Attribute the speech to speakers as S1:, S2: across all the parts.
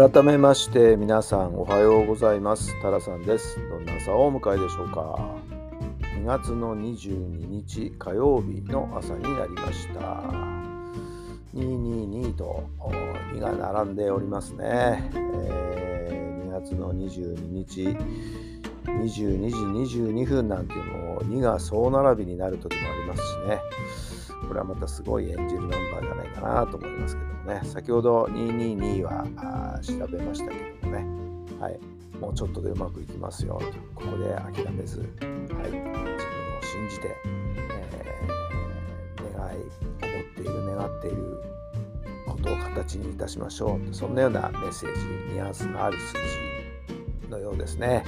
S1: 改めまして皆さんおはようございます。タラさんです。どんな朝をお迎えでしょうか。2月の22日火曜日の朝になりました。222と2が並んでおりますね、えー、2月の22日22時22分なんていうのを2が総並びになる時もありますしね。これはまたすごい演じるナンバーじゃないかなと思いますけどもね、先ほど222は調べましたけどもね、はい、もうちょっとでうまくいきますよ。と、ここで諦めず、はい、自分を信じて、えー、願い、思っている、願っていることを形にいたしましょう、そんなようなメッセージ、ニュアンスのある数字のようですね。はい、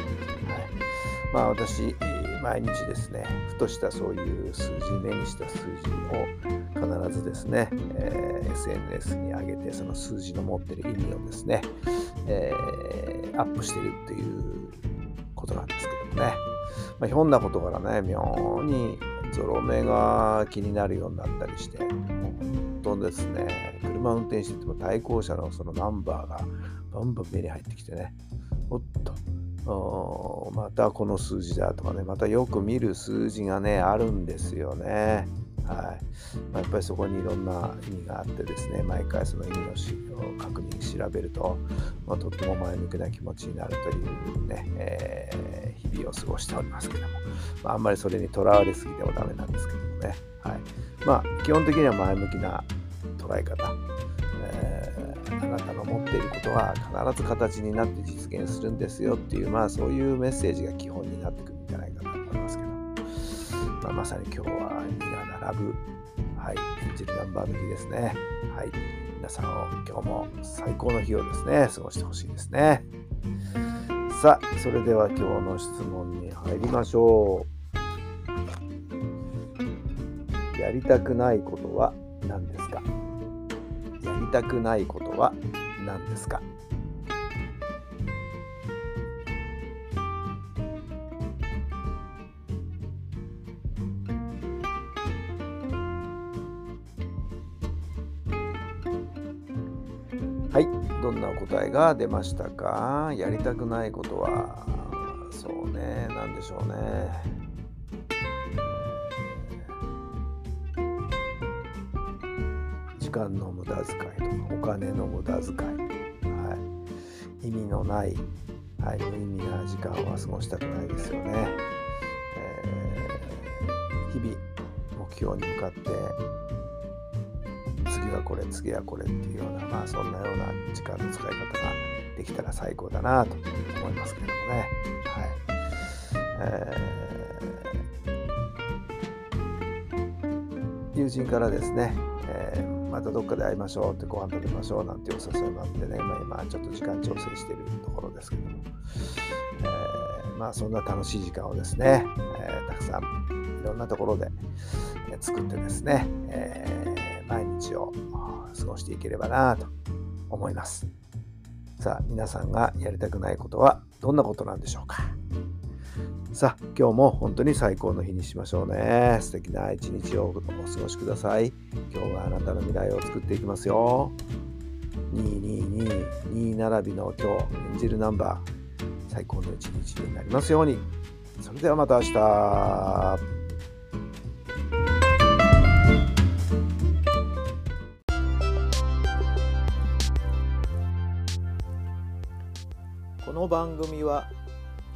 S1: まあ私、毎日ですねふとしたそういう数字目にした数字を必ずですね、えー、SNS に上げてその数字の持ってる意味をですね、えー、アップしてるっていうことなんですけどもね、まあ、ひょんなことからね妙にゾロ目が気になるようになったりして本当ですね車運転してても対向車のそのナンバーがバンバン目に入ってきてねおっと。またこの数字だとかね、またよく見る数字がね、あるんですよね。はい。まあ、やっぱりそこにいろんな意味があってですね、毎回その意味の確認、調べると、まあ、とっても前向きな気持ちになるというね、えー、日々を過ごしておりますけども、まあ、あんまりそれにとらわれすぎてもダメなんですけどもね、はい。まあ、基本的には前向きな捉え方、あなたのっていることは必ず形になって実現するんですよっていう、まあそういうメッセージが基本になってくるんじゃないかなと思いますけど、まあ、まさに今日は2が並ぶ、はい、エンジェルナンバーの日ですね。はい、皆さんを今日も最高の日をですね、過ごしてほしいですね。さあ、それでは今日の質問に入りましょう。やりたくないことは何ですか？やりたくないことは何ですかはい、どんな答えが出ましたかやりたくないことは、そうね、何でしょうね。間の無駄遣いとかお金の無駄遣い、はい、意味のない、はい、無意味な時間は過ごしたくないですよね、えー、日々目標に向かって次はこれ次はこれっていうようなまあそんなような時間の使い方ができたら最高だなと思いますけどもね。はい、えー、友人からですね、えーまたどっかで会いましょうってご飯食べましょうなんてお誘いもあってね、まあ、今ちょっと時間調整しているところですけども、えー、まあそんな楽しい時間をですね、えー、たくさんいろんなところで、え作ってですね、えー、毎日を過ごしていければなと思います。さあ皆さんがやりたくないことはどんなことなんでしょうか？さあ、今日も本当に最高の日にしましょうね。素敵な一日をお過ごしください。今日はあなたの未来を作っていきますよ。222、2並びの今日、演じるナンバー、最高の一日になりますように。それではまた明日。この番組は